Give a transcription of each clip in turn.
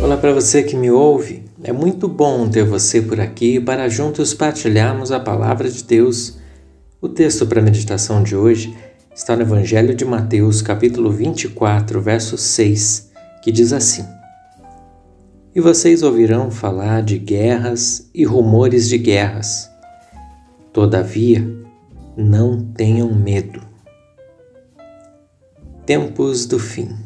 Olá para você que me ouve. É muito bom ter você por aqui para juntos partilharmos a palavra de Deus. O texto para a meditação de hoje está no Evangelho de Mateus, capítulo 24, verso 6, que diz assim: E vocês ouvirão falar de guerras e rumores de guerras. Todavia, não tenham medo. Tempos do fim.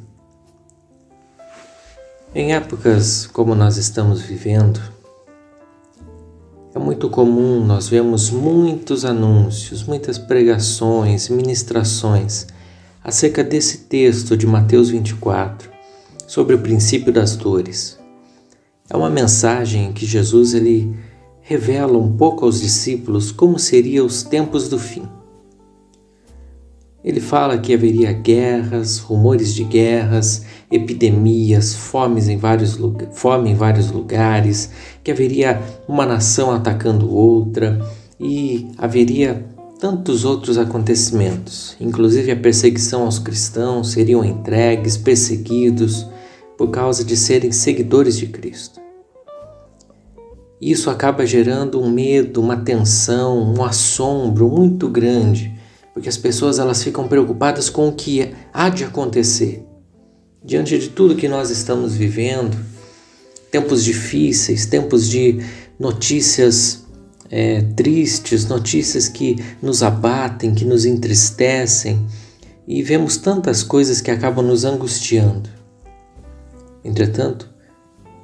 Em épocas como nós estamos vivendo, é muito comum nós vemos muitos anúncios, muitas pregações, ministrações acerca desse texto de Mateus 24 sobre o princípio das dores. É uma mensagem que Jesus ele revela um pouco aos discípulos como seriam os tempos do fim. Ele fala que haveria guerras, rumores de guerras, epidemias, fomes em vários, fome em vários lugares, que haveria uma nação atacando outra e haveria tantos outros acontecimentos, inclusive a perseguição aos cristãos, seriam entregues, perseguidos por causa de serem seguidores de Cristo. Isso acaba gerando um medo, uma tensão, um assombro muito grande porque as pessoas elas ficam preocupadas com o que há de acontecer. Diante de tudo que nós estamos vivendo, tempos difíceis, tempos de notícias é, tristes, notícias que nos abatem, que nos entristecem, e vemos tantas coisas que acabam nos angustiando. Entretanto,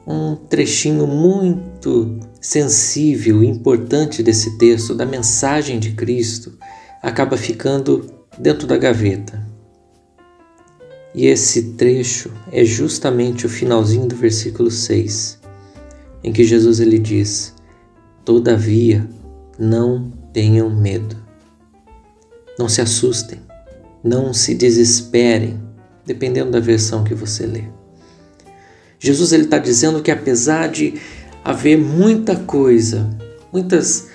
um trechinho muito sensível e importante desse texto, da mensagem de Cristo, acaba ficando dentro da gaveta. E esse trecho é justamente o finalzinho do versículo 6, em que Jesus ele diz: Todavia, não tenham medo. Não se assustem, não se desesperem, dependendo da versão que você lê. Jesus está dizendo que apesar de haver muita coisa, muitas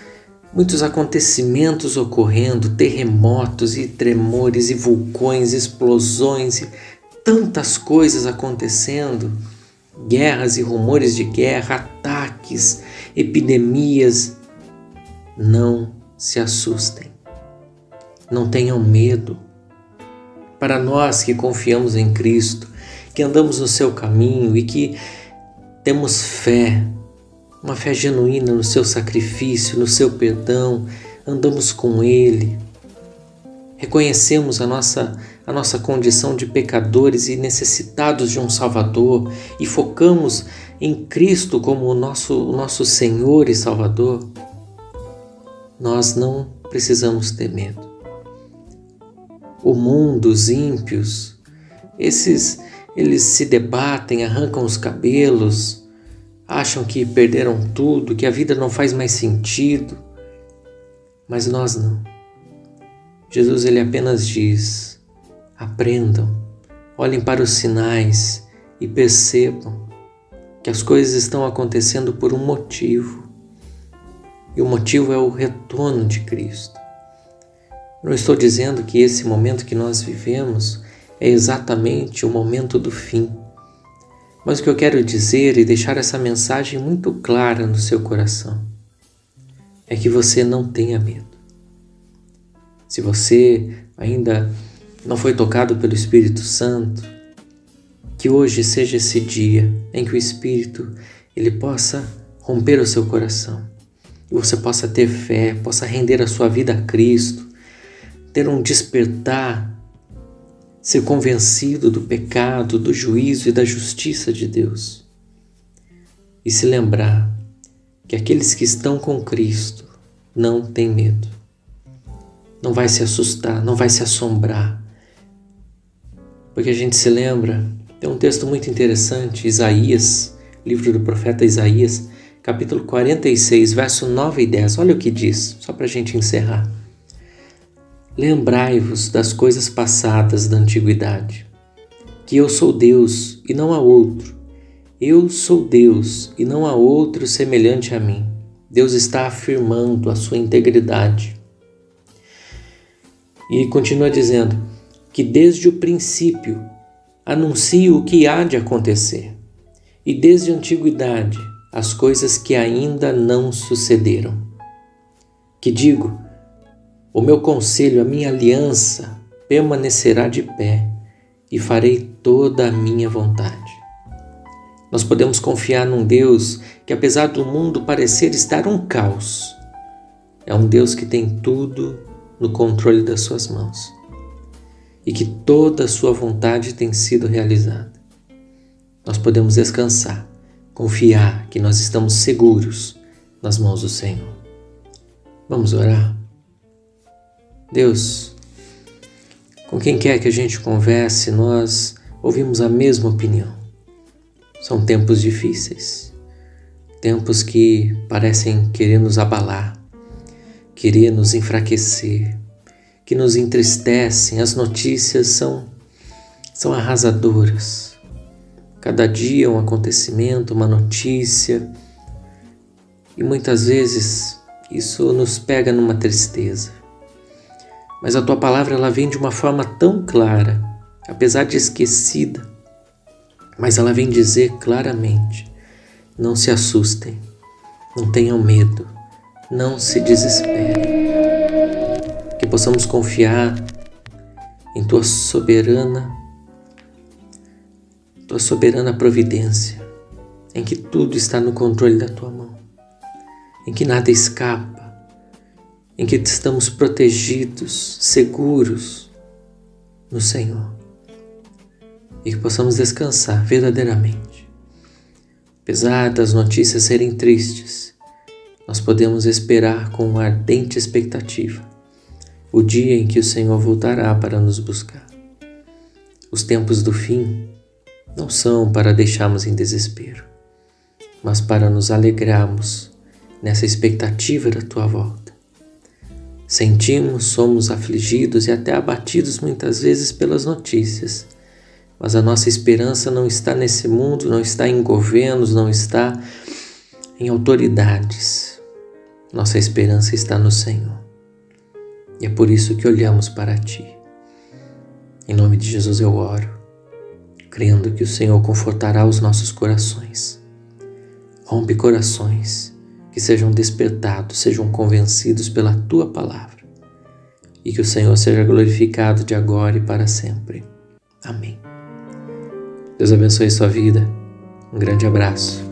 muitos acontecimentos ocorrendo, terremotos e tremores e vulcões, explosões e tantas coisas acontecendo, guerras e rumores de guerra, ataques, epidemias. Não se assustem. Não tenham medo. Para nós que confiamos em Cristo, que andamos no seu caminho e que temos fé, uma fé genuína no seu sacrifício, no seu perdão, andamos com Ele, reconhecemos a nossa, a nossa condição de pecadores e necessitados de um Salvador e focamos em Cristo como o nosso, o nosso Senhor e Salvador, nós não precisamos ter medo. O mundo, os ímpios, esses eles se debatem, arrancam os cabelos, acham que perderam tudo, que a vida não faz mais sentido. Mas nós não. Jesus ele apenas diz: aprendam, olhem para os sinais e percebam que as coisas estão acontecendo por um motivo. E o motivo é o retorno de Cristo. Não estou dizendo que esse momento que nós vivemos é exatamente o momento do fim mas o que eu quero dizer e deixar essa mensagem muito clara no seu coração é que você não tenha medo. Se você ainda não foi tocado pelo Espírito Santo, que hoje seja esse dia em que o Espírito ele possa romper o seu coração e você possa ter fé, possa render a sua vida a Cristo, ter um despertar ser convencido do pecado, do juízo e da justiça de Deus. E se lembrar que aqueles que estão com Cristo não têm medo. Não vai se assustar, não vai se assombrar. Porque a gente se lembra, tem um texto muito interessante, Isaías, livro do profeta Isaías, capítulo 46, verso 9 e 10. Olha o que diz, só para a gente encerrar. Lembrai-vos das coisas passadas da antiguidade, que eu sou Deus e não há outro. Eu sou Deus e não há outro semelhante a mim, Deus está afirmando a sua integridade. E continua dizendo que desde o princípio anuncio o que há de acontecer, e desde a antiguidade as coisas que ainda não sucederam. Que digo, o meu conselho, a minha aliança permanecerá de pé e farei toda a minha vontade. Nós podemos confiar num Deus que, apesar do mundo parecer estar um caos, é um Deus que tem tudo no controle das suas mãos e que toda a sua vontade tem sido realizada. Nós podemos descansar, confiar que nós estamos seguros nas mãos do Senhor. Vamos orar? Deus, com quem quer que a gente converse, nós ouvimos a mesma opinião. São tempos difíceis, tempos que parecem querer nos abalar, querer nos enfraquecer, que nos entristecem. As notícias são, são arrasadoras. Cada dia um acontecimento, uma notícia, e muitas vezes isso nos pega numa tristeza. Mas a tua palavra ela vem de uma forma tão clara, apesar de esquecida, mas ela vem dizer claramente: não se assustem, não tenham medo, não se desesperem. Que possamos confiar em tua soberana, tua soberana providência, em que tudo está no controle da tua mão, em que nada escapa, em que estamos protegidos, seguros no Senhor e que possamos descansar verdadeiramente. Apesar das notícias serem tristes, nós podemos esperar com uma ardente expectativa o dia em que o Senhor voltará para nos buscar. Os tempos do fim não são para deixarmos em desespero, mas para nos alegrarmos nessa expectativa da tua volta. Sentimos, somos afligidos e até abatidos muitas vezes pelas notícias mas a nossa esperança não está nesse mundo, não está em governos, não está em autoridades. Nossa esperança está no Senhor. E é por isso que olhamos para Ti. Em nome de Jesus eu oro, crendo que o Senhor confortará os nossos corações. Rompe corações que sejam despertados, sejam convencidos pela Tua palavra. E que o Senhor seja glorificado de agora e para sempre. Amém. Deus abençoe sua vida. Um grande abraço.